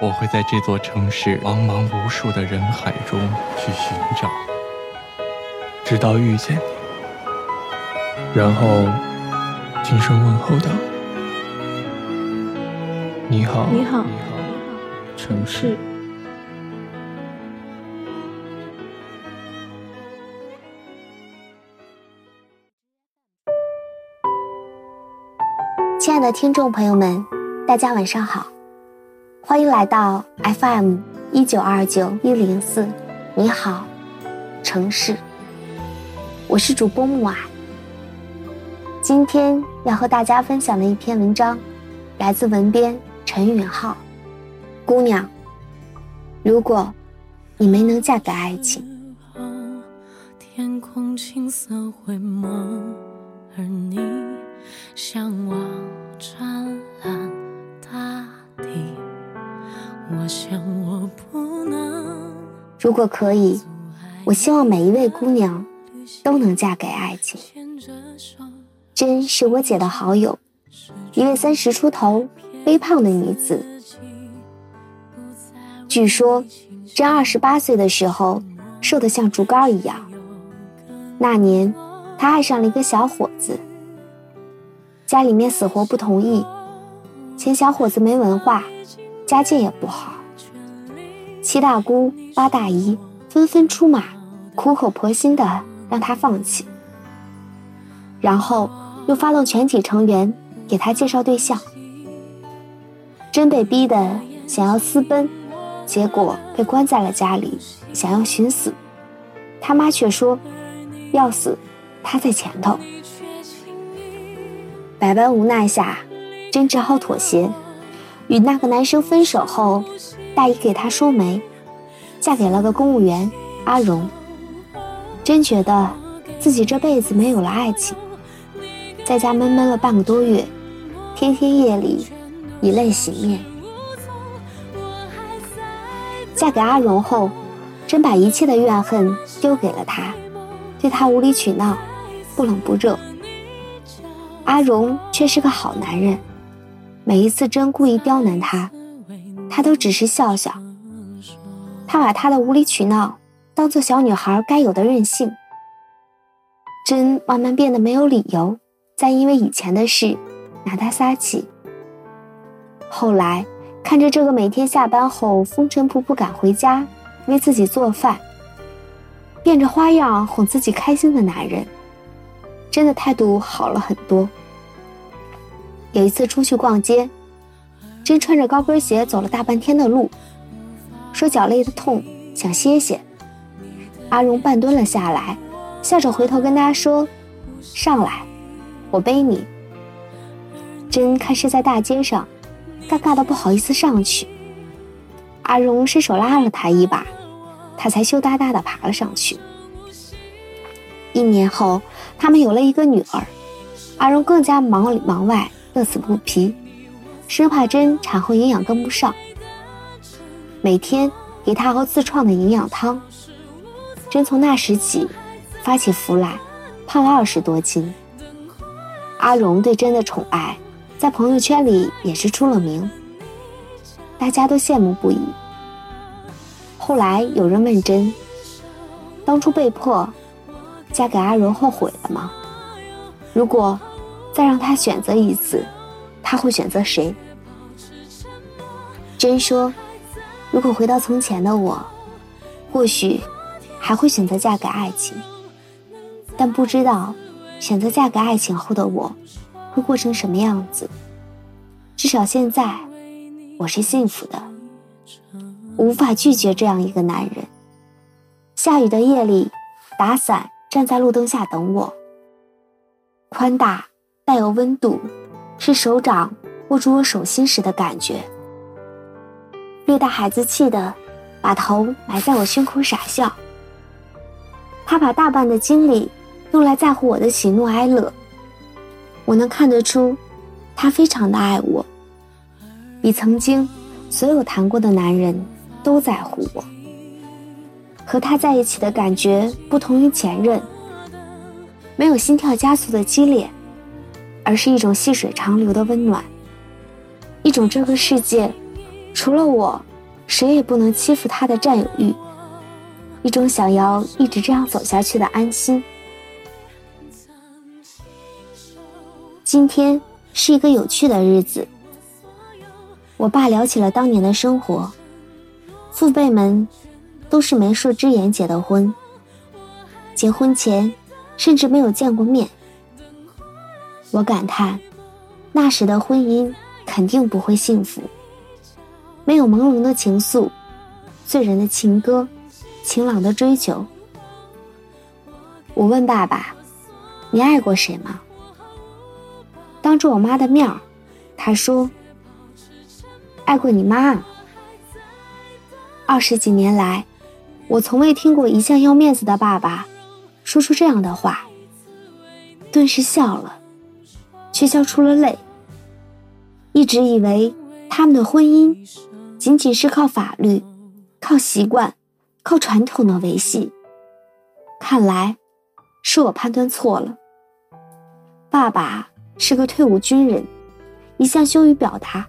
我会在这座城市茫茫无数的人海中去寻找，直到遇见你，然后轻声问候道：“你好，你好，城市。”亲爱的听众朋友们，大家晚上好，欢迎来到 FM 一九二九一零四。你好，城市，我是主播木婉。今天要和大家分享的一篇文章，来自文编陈允浩。姑娘，如果你没能嫁给爱情，天空青色灰蒙，而你。向往湛蓝大地，如果可以，我希望每一位姑娘都能嫁给爱情。真是我姐的好友，一位三十出头、微胖的女子。据说，真二十八岁的时候瘦得像竹竿一样。那年，她爱上了一个小伙子。家里面死活不同意，嫌小伙子没文化，家境也不好。七大姑八大姨纷纷出马，苦口婆心的让他放弃，然后又发动全体成员给他介绍对象。真被逼的想要私奔，结果被关在了家里，想要寻死，他妈却说要死，他在前头。百般无奈下，真只好妥协，与那个男生分手后，大姨给她说媒，嫁给了个公务员阿荣。真觉得自己这辈子没有了爱情，在家闷闷了半个多月，天天夜里以泪洗面。嫁给阿荣后，真把一切的怨恨丢给了他，对他无理取闹，不冷不热。阿荣却是个好男人，每一次真故意刁难他，他都只是笑笑。他把他的无理取闹当做小女孩该有的任性。真慢慢变得没有理由再因为以前的事拿他撒气。后来看着这个每天下班后风尘仆仆赶回家为自己做饭，变着花样哄自己开心的男人。真的态度好了很多。有一次出去逛街，真穿着高跟鞋走了大半天的路，说脚累得痛，想歇歇。阿荣半蹲了下来，笑着回头跟他说：“上来，我背你。”真看是在大街上，尴尬的不好意思上去。阿荣伸手拉了他一把，他才羞答答的爬了上去。一年后。他们有了一个女儿，阿荣更加忙里忙外，乐此不疲，生怕真产后营养跟不上。每天给她熬自创的营养汤，真从那时起发起福来，胖了二十多斤。阿荣对真的宠爱，在朋友圈里也是出了名，大家都羡慕不已。后来有人问真，当初被迫。嫁给阿荣后悔了吗？如果再让他选择一次，他会选择谁？真说，如果回到从前的我，或许还会选择嫁给爱情，但不知道选择嫁给爱情后的我会过成什么样子。至少现在，我是幸福的，无法拒绝这样一个男人。下雨的夜里，打伞。站在路灯下等我，宽大带有温度，是手掌握住我手心时的感觉。略带孩子气的，把头埋在我胸口傻笑，他把大半的精力用来在乎我的喜怒哀乐。我能看得出，他非常的爱我，比曾经所有谈过的男人都在乎我。和他在一起的感觉不同于前任，没有心跳加速的激烈，而是一种细水长流的温暖，一种这个世界除了我，谁也不能欺负他的占有欲。一种想要一直这样走下去的安心。今天是一个有趣的日子，我爸聊起了当年的生活，父辈们都是媒妁之言结的婚，结婚前甚至没有见过面。我感叹，那时的婚姻肯定不会幸福，没有朦胧的情愫，醉人的情歌。晴朗的追求。我问爸爸：“你爱过谁吗？”当着我妈的面儿，他说：“爱过你妈。”二十几年来，我从未听过一向要面子的爸爸说出这样的话，顿时笑了，却笑出了泪。一直以为他们的婚姻仅仅是靠法律、靠习惯。靠传统的维系，看来是我判断错了。爸爸是个退伍军人，一向羞于表达，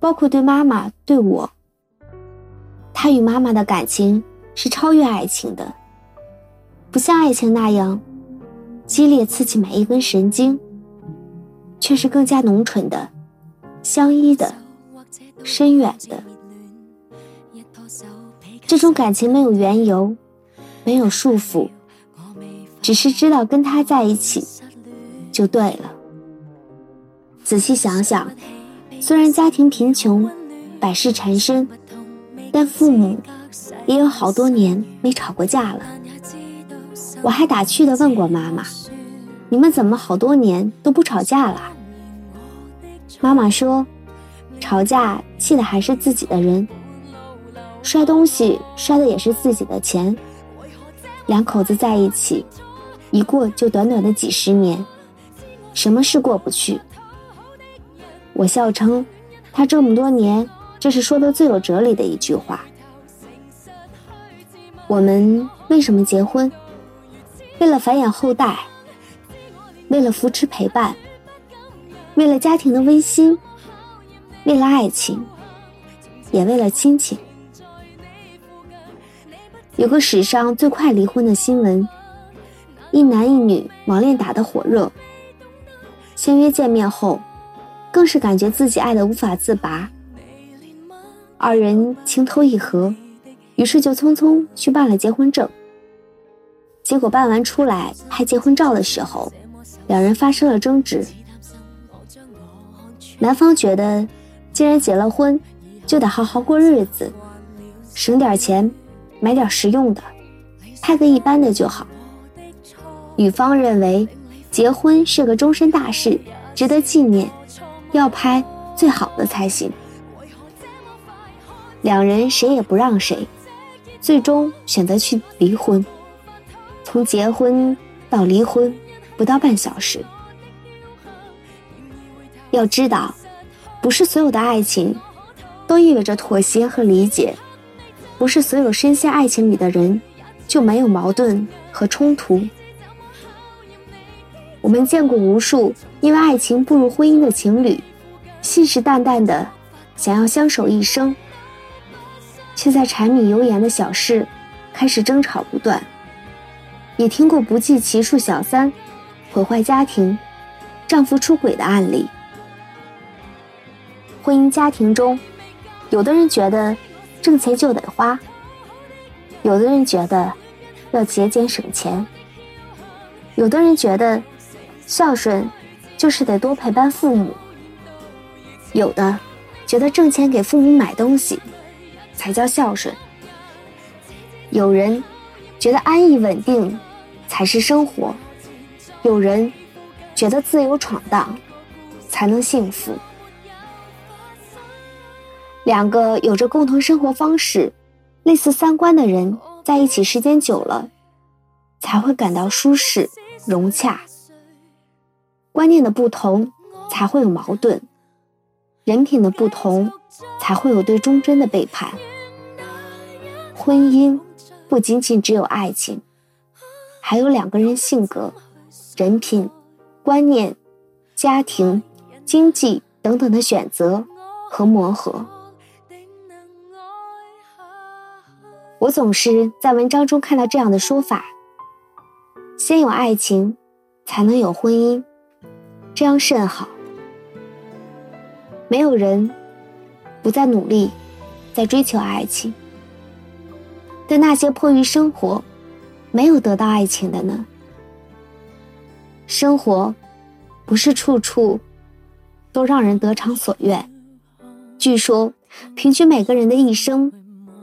包括对妈妈、对我。他与妈妈的感情是超越爱情的，不像爱情那样激烈刺激每一根神经，却是更加浓醇的、相依的、深远的。这种感情没有缘由，没有束缚，只是知道跟他在一起就对了。仔细想想，虽然家庭贫穷，百事缠身，但父母也有好多年没吵过架了。我还打趣的问过妈妈：“你们怎么好多年都不吵架了？”妈妈说：“吵架气的还是自己的人。”摔东西摔的也是自己的钱，两口子在一起，一过就短短的几十年，什么事过不去？我笑称，他这么多年，这是说的最有哲理的一句话。我们为什么结婚？为了繁衍后代，为了扶持陪伴，为了家庭的温馨，为了爱情，也为了亲情。有个史上最快离婚的新闻，一男一女网恋打得火热，相约见面后，更是感觉自己爱得无法自拔。二人情投意合，于是就匆匆去办了结婚证。结果办完出来拍结婚照的时候，两人发生了争执。男方觉得，既然结了婚，就得好好过日子，省点钱。买点实用的，拍个一般的就好。女方认为，结婚是个终身大事，值得纪念，要拍最好的才行。两人谁也不让谁，最终选择去离婚。从结婚到离婚，不到半小时。要知道，不是所有的爱情，都意味着妥协和理解。不是所有深陷爱情里的人就没有矛盾和冲突。我们见过无数因为爱情步入婚姻的情侣，信誓旦旦的想要相守一生，却在柴米油盐的小事开始争吵不断。也听过不计其数小三毁坏家庭、丈夫出轨的案例。婚姻家庭中，有的人觉得。挣钱就得花，有的人觉得要节俭省钱，有的人觉得孝顺就是得多陪伴父母，有的觉得挣钱给父母买东西才叫孝顺，有人觉得安逸稳定才是生活，有人觉得自由闯荡才能幸福。两个有着共同生活方式、类似三观的人在一起时间久了，才会感到舒适融洽。观念的不同，才会有矛盾；人品的不同，才会有对忠贞的背叛。婚姻不仅仅只有爱情，还有两个人性格、人品、观念、家庭、经济等等的选择和磨合。我总是在文章中看到这样的说法：先有爱情，才能有婚姻。这样甚好。没有人不再努力，在追求爱情。但那些迫于生活，没有得到爱情的呢？生活不是处处都让人得偿所愿。据说，平均每个人的一生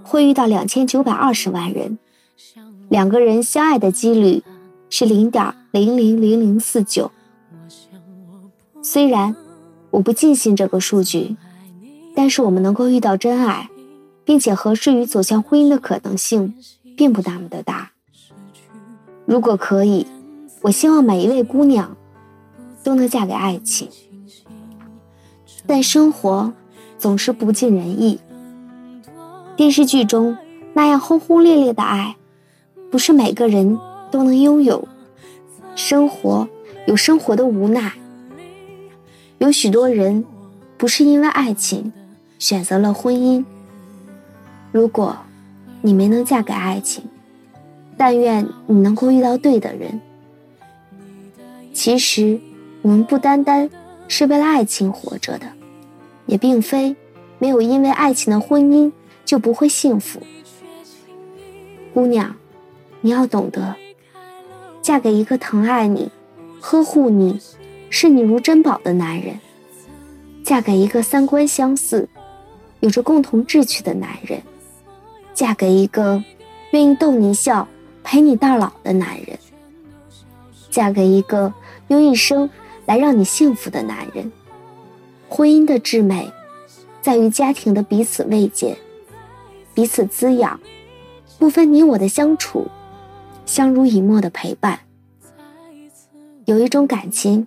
会遇到两千九百二十万人，两个人相爱的几率是零点零零零零四九。虽然我不尽信这个数据，但是我们能够遇到真爱，并且合适于走向婚姻的可能性，并不那么的大。如果可以，我希望每一位姑娘都能嫁给爱情。但生活总是不尽人意，电视剧中那样轰轰烈烈的爱，不是每个人都能拥有。生活有生活的无奈。有许多人不是因为爱情选择了婚姻。如果你没能嫁给爱情，但愿你能够遇到对的人。其实，我们不单单是为了爱情活着的，也并非没有因为爱情的婚姻就不会幸福。姑娘，你要懂得，嫁给一个疼爱你、呵护你。视你如珍宝的男人，嫁给一个三观相似、有着共同志趣的男人，嫁给一个愿意逗你笑、陪你到老的男人，嫁给一个用一生来让你幸福的男人。婚姻的至美，在于家庭的彼此慰藉、彼此滋养，不分你我的相处，相濡以沫的陪伴。有一种感情。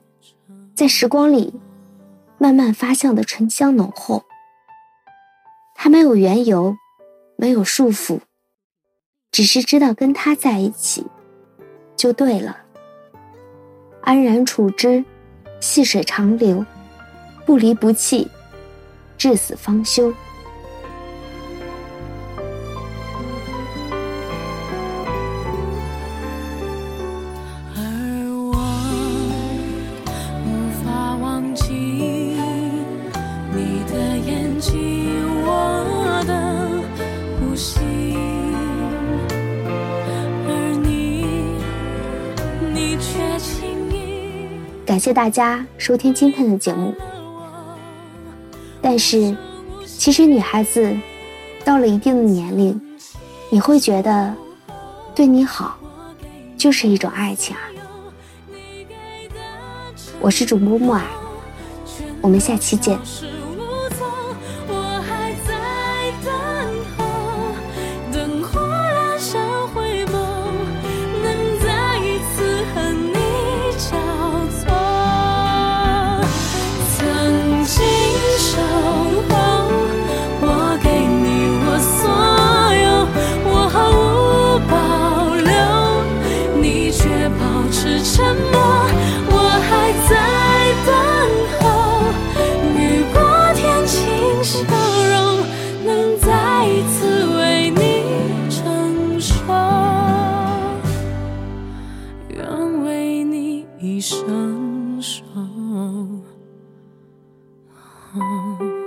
在时光里，慢慢发酵的醇香浓厚。它没有缘由，没有束缚，只是知道跟他在一起，就对了。安然处之，细水长流，不离不弃，至死方休。谢谢大家收听今天的节目。但是，其实女孩子到了一定的年龄，你会觉得对你好就是一种爱情啊。我是主播木耳，我们下期见。哦